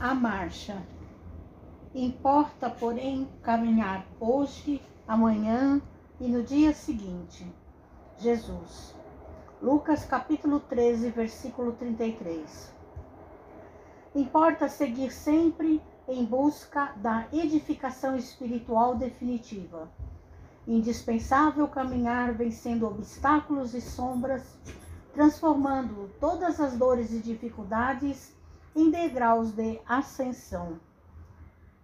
a marcha. Importa, porém, caminhar hoje, amanhã e no dia seguinte. Jesus. Lucas capítulo 13, versículo 33. Importa seguir sempre em busca da edificação espiritual definitiva. Indispensável caminhar vencendo obstáculos e sombras, transformando todas as dores e dificuldades em degraus de ascensão.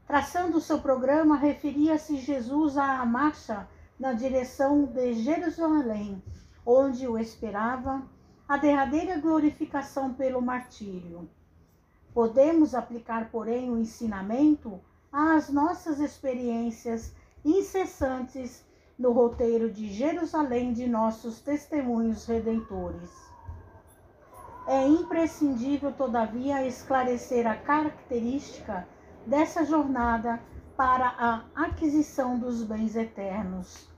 Traçando seu programa, referia-se Jesus à marcha na direção de Jerusalém, onde o esperava a derradeira glorificação pelo martírio. Podemos aplicar, porém, o ensinamento às nossas experiências incessantes no roteiro de Jerusalém de nossos testemunhos redentores. É imprescindível, todavia, esclarecer a característica dessa jornada para a aquisição dos bens eternos.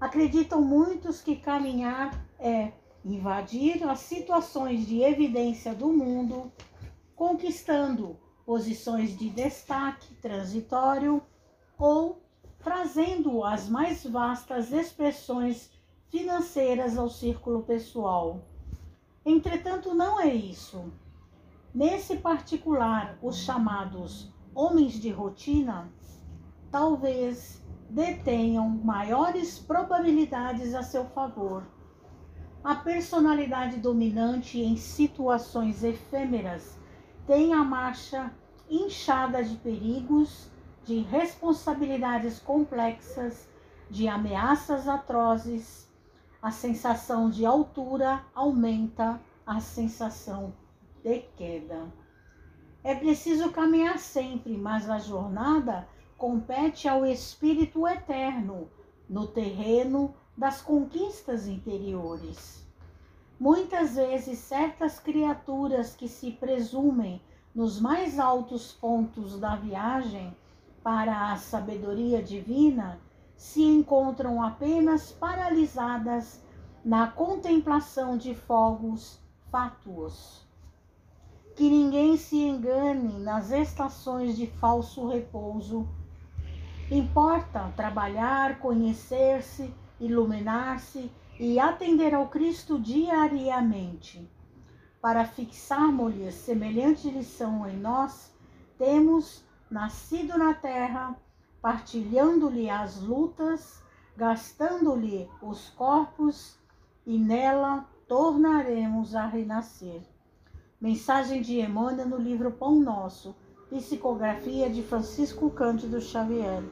Acreditam muitos que caminhar é invadir as situações de evidência do mundo, conquistando posições de destaque transitório ou trazendo as mais vastas expressões financeiras ao círculo pessoal. Entretanto, não é isso. Nesse particular, os chamados homens de rotina talvez detenham maiores probabilidades a seu favor. A personalidade dominante em situações efêmeras tem a marcha inchada de perigos de responsabilidades complexas, de ameaças atrozes, a sensação de altura aumenta a sensação de queda. É preciso caminhar sempre, mas a jornada compete ao espírito eterno no terreno das conquistas interiores. Muitas vezes, certas criaturas que se presumem nos mais altos pontos da viagem para a sabedoria divina se encontram apenas paralisadas na contemplação de fogos fátuos. Que ninguém se engane nas estações de falso repouso. Importa trabalhar, conhecer-se, iluminar-se e atender ao Cristo diariamente. Para fixarmos-lhe semelhante lição em nós, temos nascido na terra, partilhando-lhe as lutas, gastando-lhe os corpos, e nela tornaremos a renascer. Mensagem de Emmanuel no livro Pão Nosso, psicografia de Francisco Cândido Xavier.